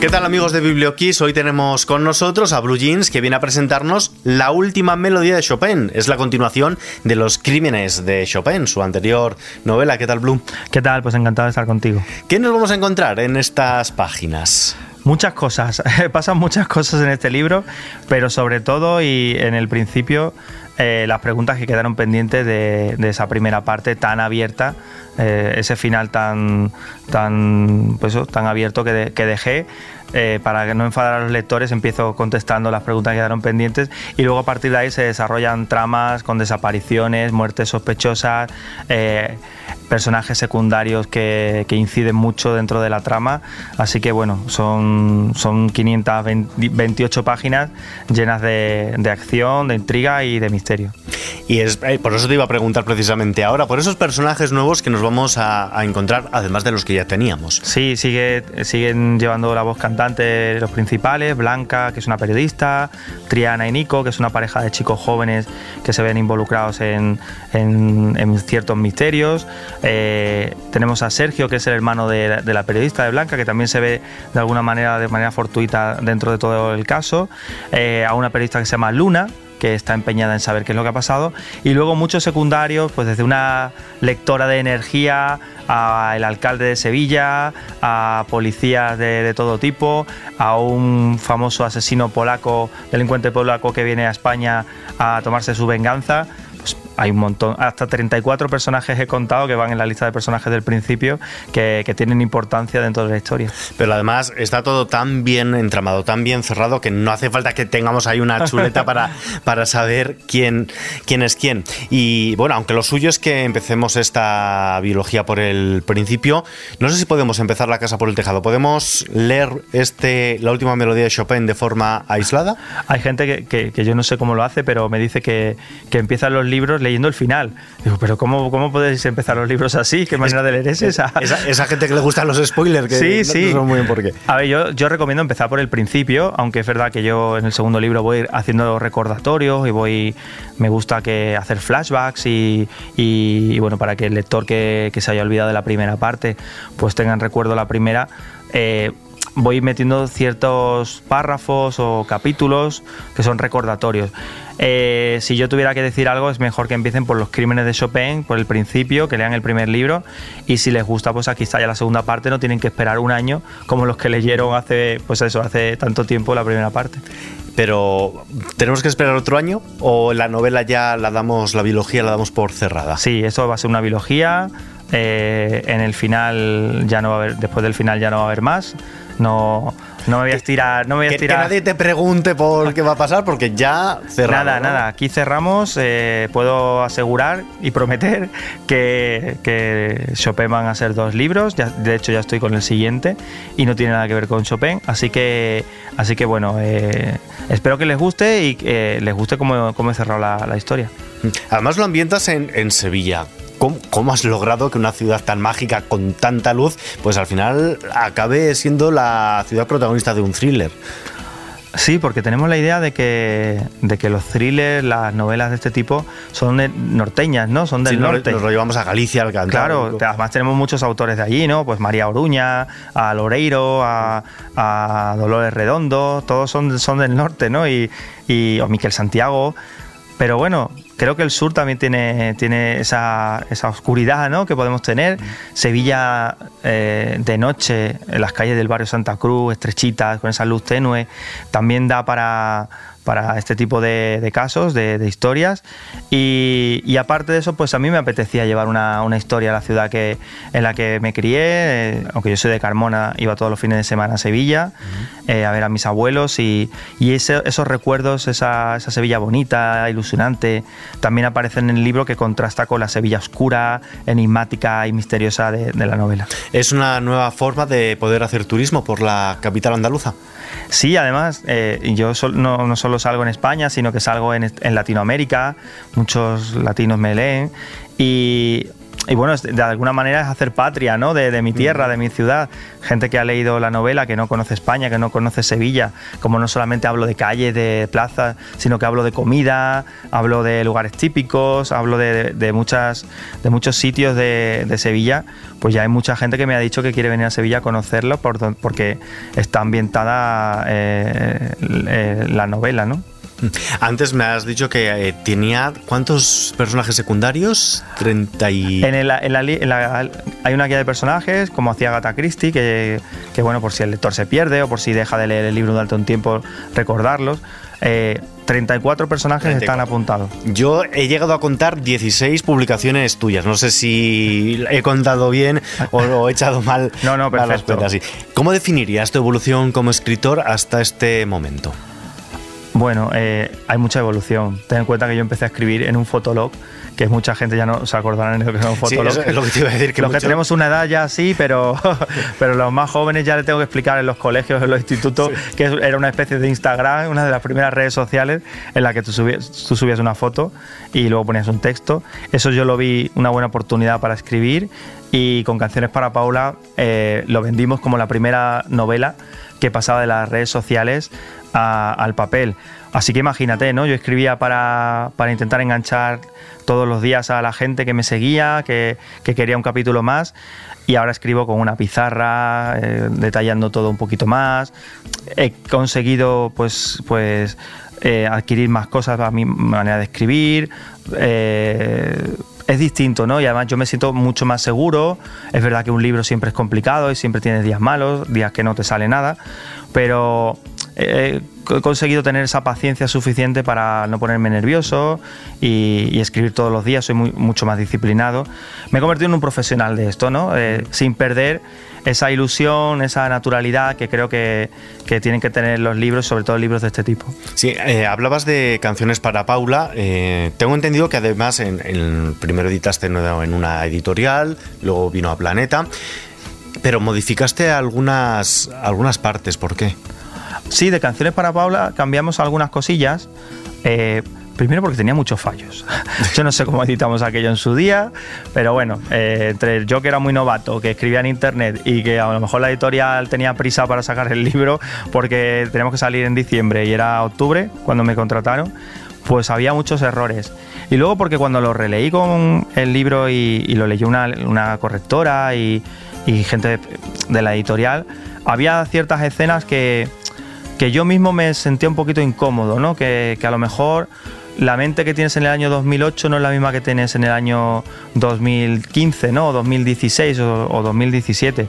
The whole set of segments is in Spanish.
¿Qué tal amigos de Biblioquiz? Hoy tenemos con nosotros a Blue Jeans que viene a presentarnos la última melodía de Chopin. Es la continuación de Los Crímenes de Chopin, su anterior novela. ¿Qué tal Blue? ¿Qué tal? Pues encantado de estar contigo. ¿Qué nos vamos a encontrar en estas páginas? Muchas cosas, pasan muchas cosas en este libro, pero sobre todo y en el principio eh, las preguntas que quedaron pendientes de, esa primera parte tan abierta, eh, ese final tan, tan, pues, tan abierto que, que dejé. Eh, para que no enfadar a los lectores, empiezo contestando las preguntas que quedaron pendientes y luego a partir de ahí se desarrollan tramas con desapariciones, muertes sospechosas, personajes secundarios que, inciden mucho dentro de la trama. Así que bueno, son, son 528 páginas llenas de, de acción, de intriga y de misterio. Y es, eh, por eso te iba a preguntar precisamente ahora, por esos personajes nuevos que nos vamos a, encontrar, además de los que ya teníamos. Sí, sigue, siguen llevando la voz cantante los principales, Blanca, que es una periodista, Triana y Nico, que es una pareja de chicos jóvenes que se ven involucrados en, ciertos misterios. Eh, tenemos a Sergio, que es el hermano de, la periodista de Blanca, que también se ve de alguna manera, de manera fortuita dentro de todo el caso. Eh, a una periodista que se llama Luna, que está empeñada en saber qué es lo que ha pasado. Y luego muchos secundarios, pues desde una lectora de energía a el alcalde de Sevilla, a policías de, de, todo tipo, a un famoso asesino polaco, delincuente polaco que viene a España a tomarse su venganza hay un montón, hasta 34 personajes he contado que van en la lista de personajes del principio que, tienen importancia dentro de la historia. Pero además está todo tan bien entramado, tan bien cerrado que no hace falta que tengamos ahí una chuleta para, para saber quién, quién es quién. Y bueno, aunque lo suyo es que empecemos esta biología por el principio, no sé si podemos empezar la casa por el tejado. ¿Podemos leer este, la última melodía de Chopin de forma aislada? Hay gente que, que, yo no sé cómo lo hace, pero me dice que, que empiezan los libros leyendo el final. Digo, pero ¿cómo, cómo podéis empezar los libros así? ¿Qué manera de leer es esa? esa? gente que le gustan los spoilers, que sí, sí. no muy bien por qué. A ver, yo, yo recomiendo empezar por el principio, aunque es verdad que yo en el segundo libro voy haciendo recordatorios y voy, me gusta que hacer flashbacks y, y, bueno, para que el lector que, que, se haya olvidado de la primera parte, pues tenga en recuerdo la primera. Eh, voy metiendo ciertos párrafos o capítulos que son recordatorios. Eh, si yo tuviera que decir algo, es mejor que empiecen por los crímenes de Chopin, por el principio, que lean el primer libro, y si les gusta, pues aquí está ya la segunda parte, no tienen que esperar un año como los que leyeron hace, pues eso, hace tanto tiempo la primera parte. Pero, ¿tenemos que esperar otro año? ¿O la novela ya la damos, la biología la damos por cerrada? Sí, esto va a ser una biología. Eh, en el final ya no va a haber, después del final ya no va a haber más. No, no me voy a estirar. No me voy a estirar. Que, nadie te pregunte por qué va a pasar porque ya cerramos. Nada, nada. Aquí cerramos. Eh, puedo asegurar y prometer que, que, Chopin van a ser dos libros. Ya, de hecho, ya estoy con el siguiente y no tiene nada que ver con Chopin. Así que, así que bueno, eh, espero que les guste y que les guste cómo, cómo he cerrado la, la historia. Además lo ambientas en, en Sevilla. ¿Cómo, has logrado que una ciudad tan mágica con tanta luz, pues al final acabe siendo la ciudad protagonista de un thriller? Sí, porque tenemos la idea de que, de que los thrillers, las novelas de este tipo son norteñas, ¿no? Son del norte. Nos lo llevamos a Galicia, al Claro, además tenemos muchos autores de allí, ¿no? Pues María Oruña, a Loreiro, a, Dolores Redondo, todos son, son del norte, ¿no? Y, y, o Miquel Santiago. Pero bueno, creo que el sur también tiene, tiene esa, esa oscuridad ¿no? que podemos tener. Sevilla eh, de noche, en las calles del barrio Santa Cruz, estrechitas, con esa luz tenue, también da para para este tipo de, casos, de, historias. Y, aparte de eso, pues a mí me apetecía llevar una, historia a la ciudad que, en la que me crié, eh, aunque yo soy de Carmona, iba todos los fines de semana a Sevilla eh, a ver a mis abuelos y, esos recuerdos, esa, Sevilla bonita, ilusionante, también aparecen en el libro que contrasta con la Sevilla oscura, enigmática y misteriosa de, la novela. ¿Es una nueva forma de poder hacer turismo por la capital andaluza? Sí, además, eh, yo no, solo salgo en España, sino que salgo en Latinoamérica, muchos latinos me leen y y bueno, de alguna manera es hacer patria, ¿no? De, mi tierra, de mi ciudad. Gente que ha leído la novela, que no conoce España, que no conoce Sevilla. Como no solamente hablo de calles, de plazas, sino que hablo de comida, hablo de lugares típicos, hablo de, muchas, de muchos sitios de, Sevilla. Pues ya hay mucha gente que me ha dicho que quiere venir a Sevilla a conocerlo porque está ambientada eh, eh, la novela, ¿no? Antes me has dicho que eh, tenía cuántos personajes secundarios? 30 y... En, hay una guía de personajes, como hacía Agatha Christie, que, bueno, por si el lector se pierde o por si deja de leer el libro durante un tiempo, recordarlos. 34 eh, personajes están apuntados. Yo he llegado a contar 16 publicaciones tuyas. No sé si he contado bien o, he echado mal. No, no, perfecto. ¿Cómo definirías tu evolución como escritor hasta este momento? Bueno, eh, hay mucha evolución. Ten en cuenta que yo empecé a escribir en un fotolog, que mucha gente ya no se acordará de lo que es un fotolog. Sí, es lo que te iba a decir. Que los que tenemos una edad ya sí, pero, pero los más jóvenes ya les tengo que explicar en los colegios, en los institutos, que era una especie de Instagram, una de las primeras redes sociales en la que tú subías, tú subías una foto y luego ponías un texto. Eso yo lo vi una buena oportunidad para escribir y con Canciones para Paula eh, lo vendimos como la primera novela que pasaba de las redes sociales al papel. Así que imagínate, ¿no? Yo escribía para, intentar enganchar todos los días a la gente que me seguía, que, quería un capítulo más, y ahora escribo con una pizarra, eh, detallando todo un poquito más. He conseguido, pues, pues eh, adquirir más cosas a mi manera de escribir. Eh, es distinto, ¿no? Y además yo me siento mucho más seguro. Es verdad que un libro siempre es complicado y siempre tienes días malos, días que no te sale nada, pero he conseguido tener esa paciencia suficiente para no ponerme nervioso y, escribir todos los días, soy mucho más disciplinado. Me he convertido en un profesional de esto, ¿no? Eh, sin perder esa ilusión, esa naturalidad que creo que, tienen que tener los libros, sobre todo libros de este tipo. Sí, eh, hablabas de canciones para Paula. Eh, tengo entendido que además en, primero editaste en una editorial, luego vino a Planeta, pero modificaste algunas, algunas partes. ¿Por qué? Sí, de canciones para Paula cambiamos algunas cosillas. Eh, primero porque tenía muchos fallos. Yo no sé cómo editamos aquello en su día, pero bueno, eh, entre yo que era muy novato, que escribía en internet y que a lo mejor la editorial tenía prisa para sacar el libro porque teníamos que salir en diciembre y era octubre cuando me contrataron, pues había muchos errores. Y luego porque cuando lo releí con el libro y, lo leyó una, correctora y, gente de la editorial, había ciertas escenas que que yo mismo me sentía un poquito incómodo, ¿no? Que, a lo mejor la mente que tienes en el año 2008 no es la misma que tienes en el año 2015, ¿no? O 2016 o, 2017.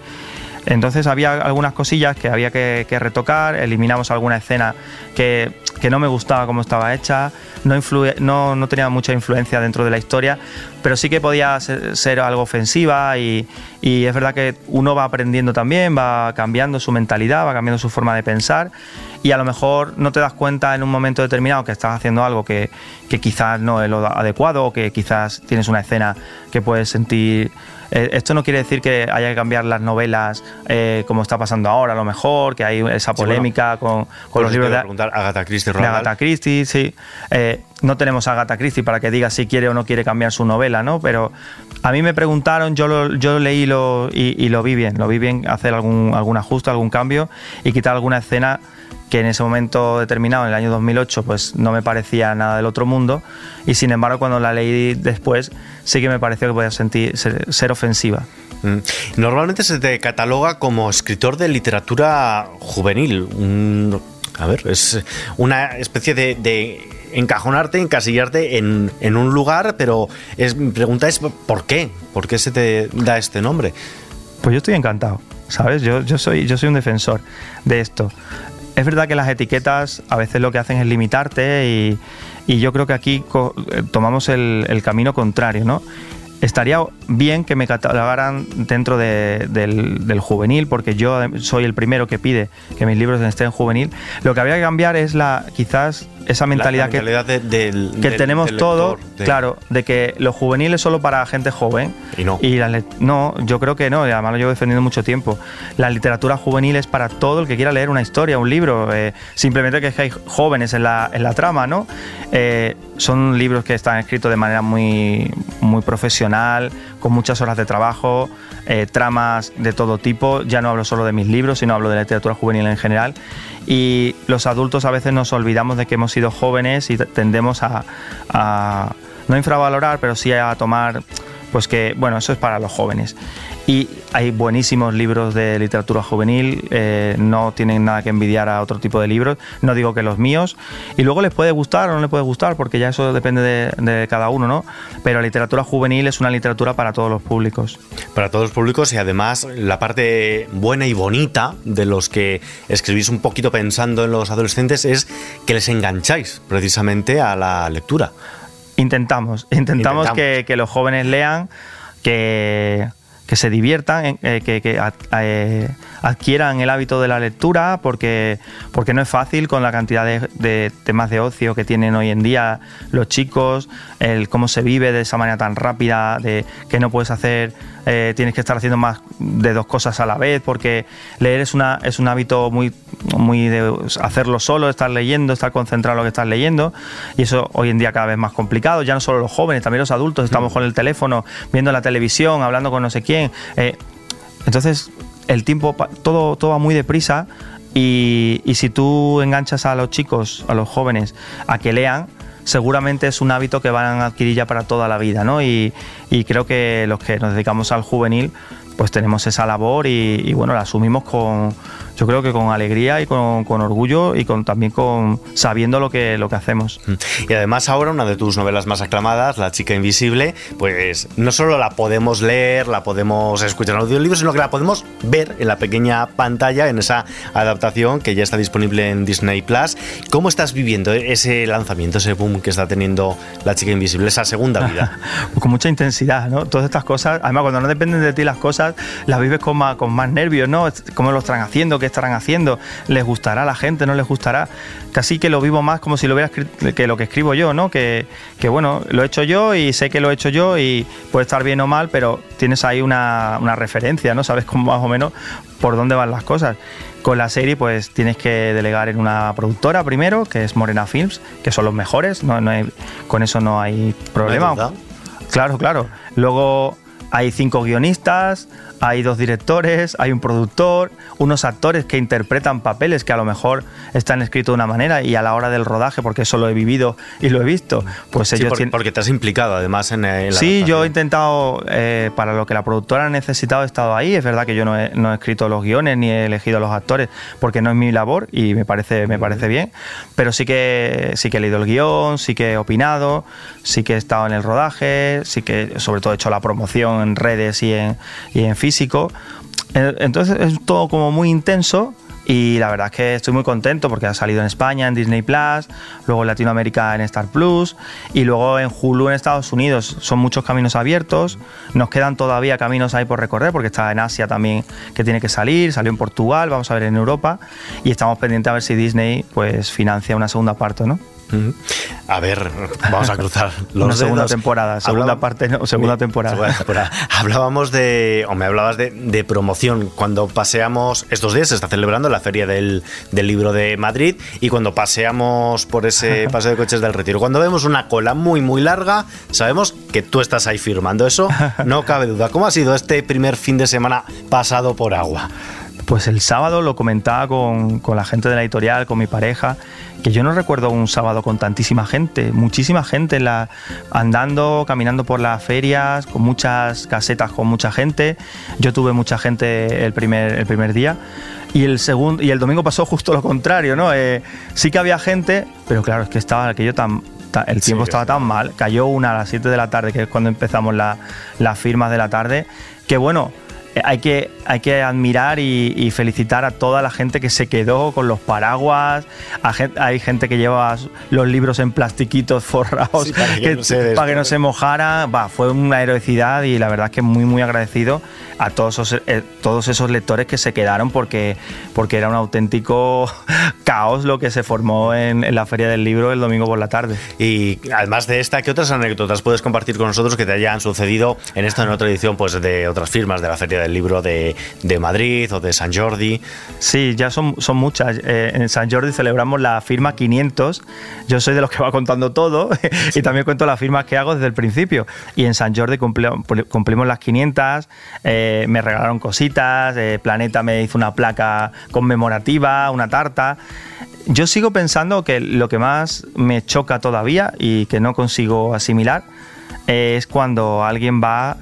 Entonces había algunas cosillas que había que, retocar, eliminamos alguna escena que, no me gustaba cómo estaba hecha, no, no, tenía mucha influencia dentro de la historia, pero sí que podía ser, algo ofensiva y, y, es verdad que uno va aprendiendo también, va cambiando su mentalidad, va cambiando su forma de pensar y a lo mejor no te das cuenta en un momento determinado que estás haciendo algo que, que quizás no es lo adecuado o que quizás tienes una escena que puedes sentir eh, esto no quiere decir que haya que cambiar las novelas eh, como está pasando ahora, a lo mejor, que hay esa polémica con, los libros de, Agatha Christie. De Agatha Christie, sí. Eh, no tenemos a Agatha Christie para que diga si quiere o no quiere cambiar su novela, ¿no? Pero a mí me preguntaron, yo lo, yo leí lo, y, lo vi bien, lo vi bien hacer algún, algún ajuste, algún cambio y quitar alguna escena que en ese momento determinado, en el año 2008, pues no me parecía nada del otro mundo y sin embargo cuando la leí después sí que me pareció que podía sentir, ser, ofensiva. Mm. Normalmente se te cataloga como escritor de literatura juvenil. a ver, es una especie de, encajonarte, encasillarte en, en, un lugar, pero es, mi pregunta es ¿por qué? ¿Por qué se te da este nombre? Pues yo estoy encantado, ¿sabes? Yo, yo, soy, yo soy un defensor de esto es verdad que las etiquetas a veces lo que hacen es limitarte y, yo creo que aquí eh, tomamos el, camino contrario, ¿no? Estaría bien que me catalogaran dentro del, juvenil, porque yo soy el primero que pide que mis libros estén en juvenil. Lo que habría que cambiar es la, quizás esa mentalidad, que, que tenemos todos, claro, de que lo juvenil es solo para gente joven. Y no. Y no, yo creo que no, y además lo llevo defendiendo mucho tiempo. La literatura juvenil es para todo el que quiera leer una historia, un libro. Eh, simplemente que hay jóvenes en la, en la trama, ¿no? Eh, son libros que están escritos de manera muy, muy profesional, con muchas horas de trabajo, eh, tramas de todo tipo. Ya no hablo solo de mis libros, sino hablo de la literatura juvenil en general. Y los adultos a veces nos olvidamos de que hemos sido jóvenes y tendemos a, a no infravalorar, pero sí a tomar pues que, bueno, eso es para los jóvenes. Y hay buenísimos libros de literatura juvenil, eh, no tienen nada que envidiar a otro tipo de libros, no digo que los míos, y luego les puede gustar o no les puede gustar, porque ya eso depende de, cada uno, ¿no? Pero la literatura juvenil es una literatura para todos los públicos. Para todos los públicos y además la parte buena y bonita de los que escribís un poquito pensando en los adolescentes es que les engancháis precisamente a la lectura. Intentamos, intentamos, Que, que los jóvenes lean, que que se diviertan, eh, que, eh, adquieran el hábito de la lectura, porque, porque no es fácil con la cantidad de, temas de ocio que tienen hoy en día los chicos, el cómo se vive de esa manera tan rápida, de que no puedes hacer, eh, tienes que estar haciendo más de dos cosas a la vez, porque leer es, una, es un hábito muy, muy de hacerlo solo, estar leyendo, estar concentrado en lo que estás leyendo, y eso hoy en día cada vez más complicado, ya no solo los jóvenes, también los adultos, estamos mm. con el teléfono, viendo la televisión, hablando con no sé quién, eh, entonces, el tiempo, todo, todo va muy deprisa y, y si tú enganchas a los chicos, a los jóvenes, a que lean, seguramente es un hábito que van a adquirir ya para toda la vida, ¿no? Y, y creo que los que nos dedicamos al juvenil, pues tenemos esa labor y, bueno, la asumimos con, yo creo que con alegría y con, orgullo y con también con sabiendo lo que, lo que hacemos. Mm. Y además ahora una de tus novelas más aclamadas, La chica invisible, pues no solo la podemos leer, la podemos escuchar en audiolibro, sino que la podemos ver en la pequeña pantalla, en esa adaptación que ya está disponible en Disney Plus. ¿Cómo estás viviendo ese lanzamiento, ese boom que está teniendo La chica invisible, esa segunda vida? con mucha intensidad, ¿no? Todas estas cosas, además cuando no dependen de ti las cosas, las vives con más, con más nervios, ¿no? ¿Cómo lo están haciendo? ¿Qué estarán haciendo? ¿Les gustará a la gente? ¿No les gustará? Casi que lo vivo más como si lo hubiera escrito, que lo que escribo yo, ¿no? Que, que, bueno, lo he hecho yo y sé que lo he hecho yo y puede estar bien o mal, pero tienes ahí una, una referencia, ¿no? Sabes cómo más o menos por dónde van las cosas. Con la serie, pues tienes que delegar en una productora primero, que es Morena Films, que son los mejores, no, no con eso no hay problema. claro, claro. Luego hay cinco guionistas, hay dos directores, hay un productor, unos actores que interpretan papeles que a lo mejor están escritos de una manera y a la hora del rodaje, porque eso lo he vivido y lo he visto, pues ellos porque, porque te has implicado además en, la Sí, yo he intentado, eh, para lo que la productora ha necesitado, he estado ahí. Es verdad que yo no he, no he, escrito los guiones ni he elegido los actores porque no es mi labor y me parece, me parece bien, pero sí que, sí que he leído el guion, sí que he opinado, sí que he estado en el rodaje, sí que sobre todo he hecho la promoción en redes y en, y en entonces es todo como muy intenso y la verdad es que estoy muy contento porque ha salido en España en Disney Plus, luego en Latinoamérica en Star Plus y luego en Hulu en Estados Unidos. Son muchos caminos abiertos, nos quedan todavía caminos ahí por recorrer porque está en Asia también que tiene que salir, salió en Portugal, vamos a ver en Europa y estamos pendientes a ver si Disney pues financia una segunda parte, ¿no? A ver, vamos a cruzar los Una segunda temporada, segunda parte, no, segunda temporada. Hablábamos de, o me hablabas de, promoción. Cuando paseamos, estos días se está celebrando la Feria del, Libro de Madrid y cuando paseamos por ese paseo de coches del Retiro, cuando vemos una cola muy, muy larga, sabemos que tú estás ahí firmando. Eso no cabe duda. ¿Cómo ha sido este primer fin de semana pasado por agua? Pues el sábado lo comentaba con, con la gente de la editorial, con mi pareja, que yo no recuerdo un sábado con tantísima gente, muchísima gente la, andando, caminando por las ferias, con muchas casetas, con mucha gente. Yo tuve mucha gente el primer, el primer día. Y el, segundo, y el domingo pasó justo lo contrario, ¿no? Eh, sí que había gente, pero claro, es que estaba aquello tan, el tiempo estaba tan mal, cayó una a las 7 de la tarde, que es cuando empezamos las firmas de la tarde, que bueno, eh, hay que, hay que admirar y, felicitar a toda la gente que se quedó con los paraguas. hay gente que lleva los libros en plastiquitos forrados para que, no, se, para que no se mojara. Va, fue una heroicidad y la verdad es que muy, muy agradecido a todos esos, eh, todos esos lectores que se quedaron porque, porque era un auténtico caos lo que se formó en, en la Feria del Libro el domingo por la tarde. Y además de esta, ¿qué otras anécdotas puedes compartir con nosotros que te hayan sucedido en esta en otra edición pues, de otras firmas de la Feria del Libro de, de Madrid o de San Jordi. Sí, ya son, son muchas. Eh, en San Jordi celebramos la firma 500. Yo soy de los que va contando todo y también cuento las firmas que hago desde el principio. Y en San Jordi cumplimos las 500, eh, me regalaron cositas, eh, Planeta me hizo una placa conmemorativa, una tarta. Yo sigo pensando que lo que más me choca todavía y que no consigo asimilar es cuando alguien va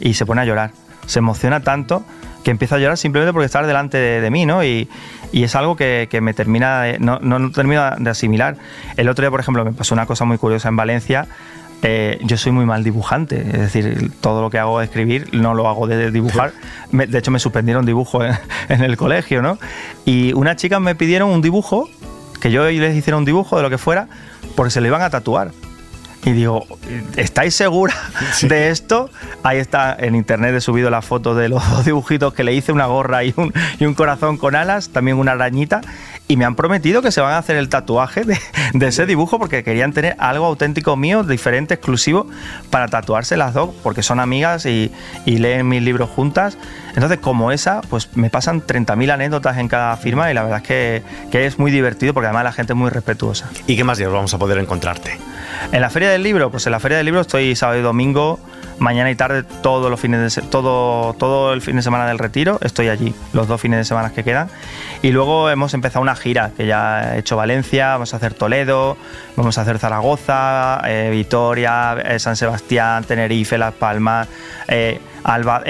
y se pone a llorar se emociona tanto que empieza a llorar simplemente porque está delante de, mí, ¿no? Y, es algo que, me termina, no, no, termino de asimilar. El otro día, por ejemplo, me pasó una cosa muy curiosa en Valencia. Eh, yo soy muy mal dibujante, es decir, todo lo que hago es escribir, no lo hago de dibujar. de hecho, me suspendieron dibujo en, en, el colegio, ¿no? Y unas chicas me pidieron un dibujo, que yo les hiciera un dibujo de lo que fuera, porque se lo iban a tatuar. Y digo, ¿estáis segura de esto? Ahí está en internet he subido la foto de los dos dibujitos que le hice, una gorra y un, y un corazón con alas, también una arañita y me han prometido que se van a hacer el tatuaje de, ese dibujo porque querían tener algo auténtico mío, diferente, exclusivo, para tatuarse las dos, porque son amigas y, leen mis libros juntas. Entonces, como esa, pues me pasan 30.000 anécdotas en cada firma y la verdad es que, que, es muy divertido porque además la gente es muy respetuosa. ¿Y qué más días vamos a poder encontrarte? En la Feria del Libro, pues en la Feria del Libro estoy sábado y domingo mañana y tarde todos los fines de todo todo el fin de semana del retiro estoy allí los dos fines de semana que quedan y luego hemos empezado una gira que ya he hecho Valencia vamos a hacer Toledo vamos a hacer Zaragoza eh, Vitoria eh, San Sebastián Tenerife Las Palmas eh, Alba,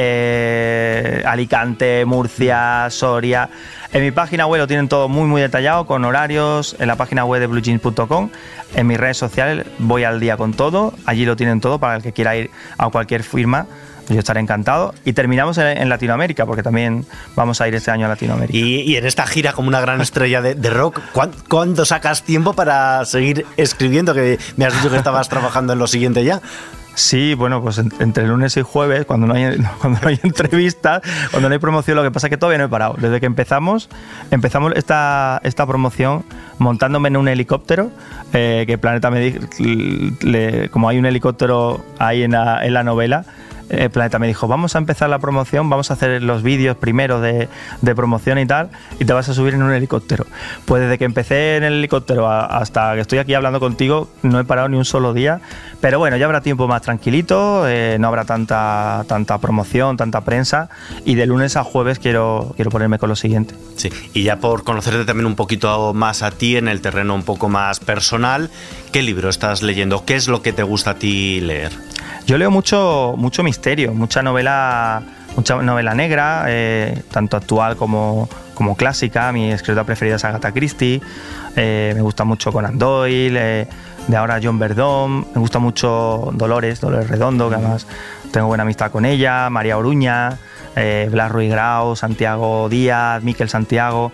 Alicante Murcia Soria en mi página web lo tienen todo muy muy detallado con horarios en la página web de bluejeans.com en mis redes sociales voy al día con todo allí lo tienen todo para el que quiera ir a cualquier firma, yo estaré encantado. Y terminamos en, Latinoamérica, porque también vamos a ir este año a Latinoamérica. Y, en esta gira como una gran estrella de, rock, ¿cuándo, sacas tiempo para seguir escribiendo? Que me has dicho que estabas trabajando en lo siguiente ya. Sí, bueno, pues entre lunes y jueves, cuando no hay, cuando no hay entrevistas, cuando no hay promoción, lo que pasa es que todavía no he parado. Desde que empezamos, empezamos esta, esta promoción montándome en un helicóptero, eh, que Planeta me como hay un helicóptero ahí en la, en la novela, el Planeta me dijo, vamos a empezar la promoción, vamos a hacer los vídeos primero de, promoción y tal, y te vas a subir en un helicóptero. Pues desde que empecé en el helicóptero hasta que estoy aquí hablando contigo, no he parado ni un solo día, pero bueno, ya habrá tiempo más tranquilito, eh, no habrá tanta, tanta promoción, tanta prensa, y de lunes a jueves quiero, quiero ponerme con lo siguiente. Sí, y ya por conocerte también un poquito más a ti en el terreno un poco más personal, ¿qué libro estás leyendo? ¿Qué es lo que te gusta a ti leer? Yo leo mucho, mucho misterio, mucha novela, mucha novela negra, eh, tanto actual como, como clásica. Mi escritora preferida es Agatha Christie. Eh, me gusta mucho Conan Doyle. Eh, de ahora John Verdón. Me gusta mucho Dolores, Dolores Redondo, que además tengo buena amistad con ella. María Oruña, Blas Ruiz Grau, Santiago Díaz, Miquel Santiago.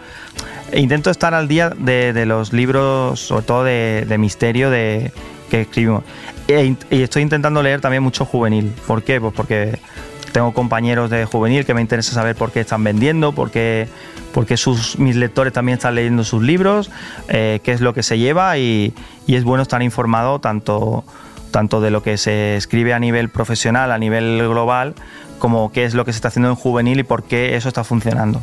intento estar al día de, los libros, sobre todo de, de misterio, de que escribimos. E y estoy intentando leer también mucho juvenil. ¿Por qué? Pues porque tengo compañeros de juvenil que me interesa saber por qué están vendiendo, por qué, sus, mis lectores también están leyendo sus libros, eh, qué es lo que se lleva y, es bueno estar informado tanto, tanto de lo que se escribe a nivel profesional, a nivel global, como qué es lo que se está haciendo en juvenil y por qué eso está funcionando.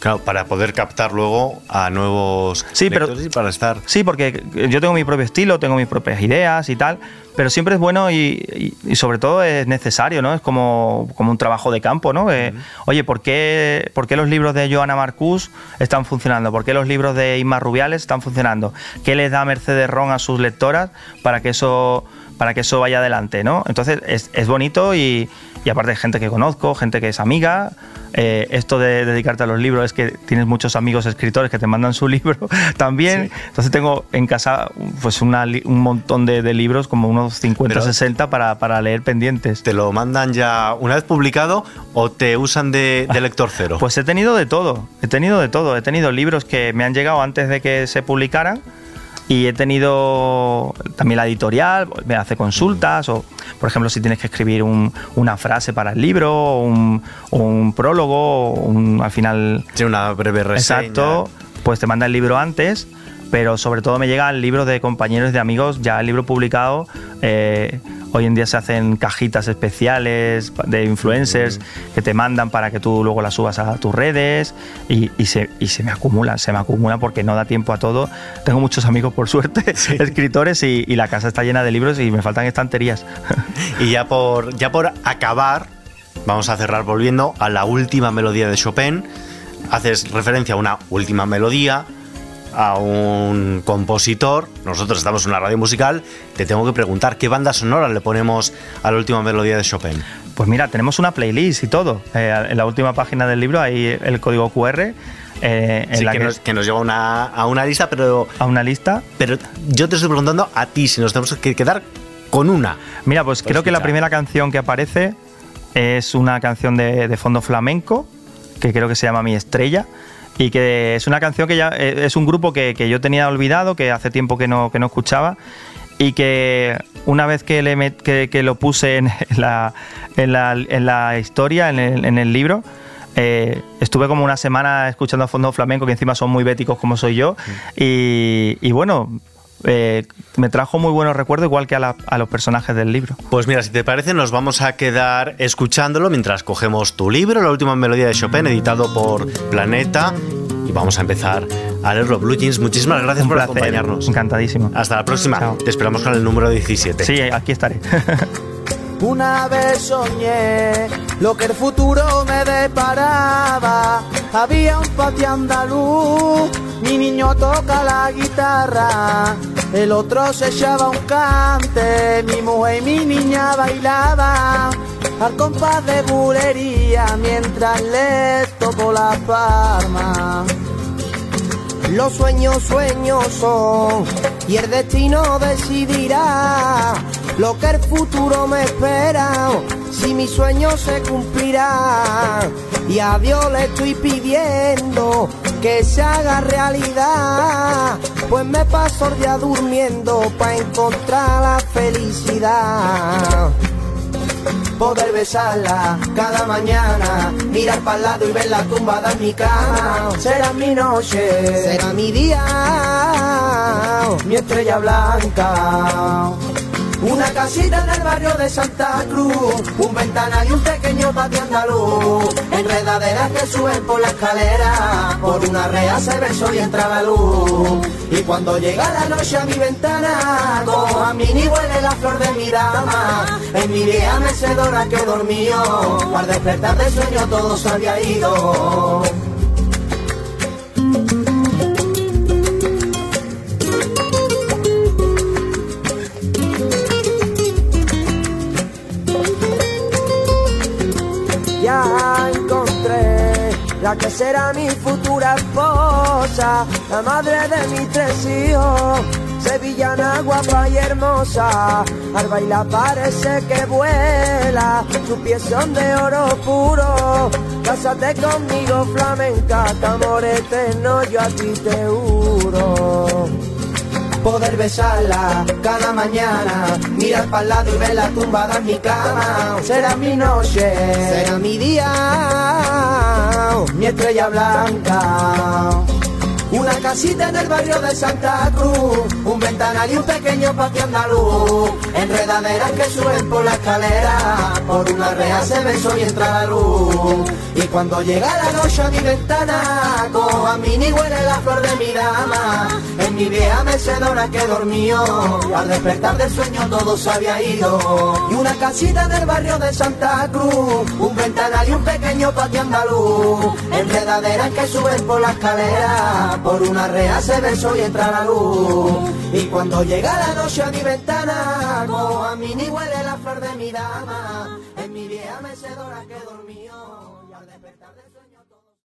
Claro, para poder captar luego a nuevos sí, pero, y para estar. Sí, porque yo tengo mi propio estilo, tengo mis propias ideas y tal, pero siempre es bueno y, sobre todo es necesario, ¿no? Es como, como un trabajo de campo, ¿no? Oye, ¿por qué, ¿por qué los libros de Joana Marcus están funcionando? ¿Por qué los libros de Inma Rubiales están funcionando? ¿Qué les da Mercedes Ron a sus lectoras para que eso para que eso vaya adelante, ¿no? Entonces es, es bonito y, y aparte gente que conozco, gente que es amiga. Eh, esto de dedicarte a los libros es que tienes muchos amigos escritores que te mandan su libro también. Entonces tengo en casa pues una, un montón de, de, libros, como unos 50 o 60 para, para, leer pendientes. ¿Te lo mandan ya una vez publicado o te usan de, de lector cero? Pues he tenido de todo, he tenido de todo. He tenido libros que me han llegado antes de que se publicaran y he tenido también la editorial, me hace consultas, o por ejemplo si tienes que escribir un, una frase para el libro, o un, un, prólogo, un, al final... Sí, una breve reseña. Exacto, pues te manda el libro antes, pero sobre todo me llega el libro de compañeros, de amigos, ya el libro publicado. Eh, Hoy en día se hacen cajitas especiales de influencers que te mandan para que tú luego las subas a tus redes y, y, se, y se, me acumulan, se me acumulan porque no da tiempo a todo. Tengo muchos amigos, por suerte, sí. escritores y, y, la casa está llena de libros y me faltan estanterías. Y ya por, ya por acabar, vamos a cerrar volviendo a la última melodía de Chopin. Haces referencia a una última melodía, a un compositor, nosotros estamos en una radio musical, te tengo que preguntar qué banda sonora le ponemos a la última melodía de Chopin. Pues mira, tenemos una playlist y todo. Eh, en la última página del libro hay el código QR. Eh, en sí, la que, que, nos, que, nos, lleva una, a una lista, pero. A una lista. Pero yo te estoy preguntando a ti si nos tenemos que quedar con una. Mira, pues creo que la primera canción que aparece es una canción de, de fondo flamenco, que creo que se llama Mi Estrella y que es una canción que ya eh, es un grupo que, que, yo tenía olvidado, que hace tiempo que no, que no escuchaba y que una vez que, le met, que, que, lo puse en la, en la, en la historia, en el, en el libro, eh, estuve como una semana escuchando a fondo flamenco, que encima son muy béticos como soy yo, y, y bueno, eh, me trajo muy buenos recuerdos, igual que a, la, a, los personajes del libro. Pues mira, si te parece, nos vamos a quedar escuchándolo mientras cogemos tu libro, La última melodía de Chopin, editado por Planeta. Y vamos a empezar a leerlo. Blue Jeans, muchísimas gracias Un por placer, acompañarnos. Encantadísimo. Hasta la próxima. Chao. Te esperamos con el número 17. Sí, aquí estaré. Una vez soñé lo que el futuro me deparaba. Había un patio andaluz, mi niño toca la guitarra, el otro se echaba un cante, mi mujer y mi niña bailaban al compás de bulería mientras le tocó la palma. Los sueños, sueños son, y el destino decidirá lo que el futuro me espera, si mi sueño se cumplirá. Y a Dios le estoy pidiendo que se haga realidad, pues me paso el día durmiendo para encontrar la felicidad poder besarla cada mañana, mirar para el lado y verla tumbada en mi cama. Será mi noche, será mi día, mi estrella blanca. Una casita en el barrio de Santa Cruz, un ventanal y un pequeño patio andaluz, enredaderas que suben por la escalera, por una rea se besó y entra la luz. Y cuando llega la noche a mi ventana, a mí ni huele la flor de mi dama, en mi vieja mecedora que dormió, al despertar de sueño todo se había ido. Esposa, la madre de mis tres hijos. Sevillana guapa y hermosa, al bailar parece que vuela, sus pies son de oro puro. Cásate conmigo flamenca, que amor eterno yo a ti te juro poder besarla cada mañana, mirar para lado y verla tumbada en mi cama. Será mi noche, será mi día, mi estrella blanca. Una casita en el barrio de Santa Cruz, un ventanal y un pequeño patio andaluz, enredaderas que suben por la escalera, por una rea se besó y entra la luz. Y cuando llega la noche a mi ventana, cojo a mí ni huele la flor de mi dama, en mi vieja mecedora que dormió, al despertar del sueño todo se había ido. Y una casita en el barrio de Santa Cruz, un ventanal y un pequeño patio andaluz, enredaderas que suben por la escalera, por una rea se ve y entra la luz. Y cuando llega la noche a mi ventana, a mí ni huele la flor de mi dama, en mi vieja mecedora que